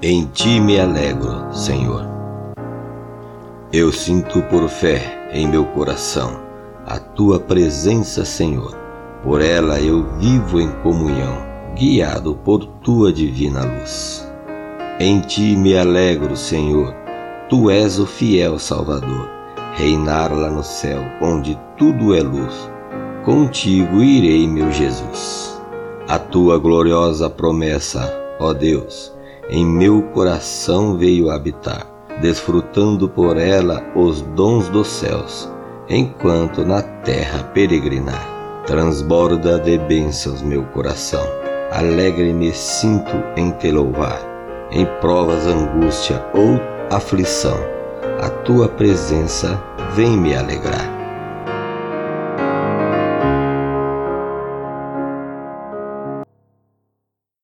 Em ti me alegro, Senhor. Eu sinto por fé em meu coração a tua presença, Senhor. Por ela eu vivo em comunhão, guiado por tua divina luz. Em ti me alegro, Senhor. Tu és o fiel Salvador. Reinar lá no céu, onde tudo é luz. Contigo irei, meu Jesus. A tua gloriosa promessa, ó Deus, em meu coração veio habitar, desfrutando por ela os dons dos céus, enquanto na terra peregrinar. Transborda de bênçãos meu coração, alegre me sinto em te louvar. Em provas, angústia ou aflição, a tua presença vem me alegrar.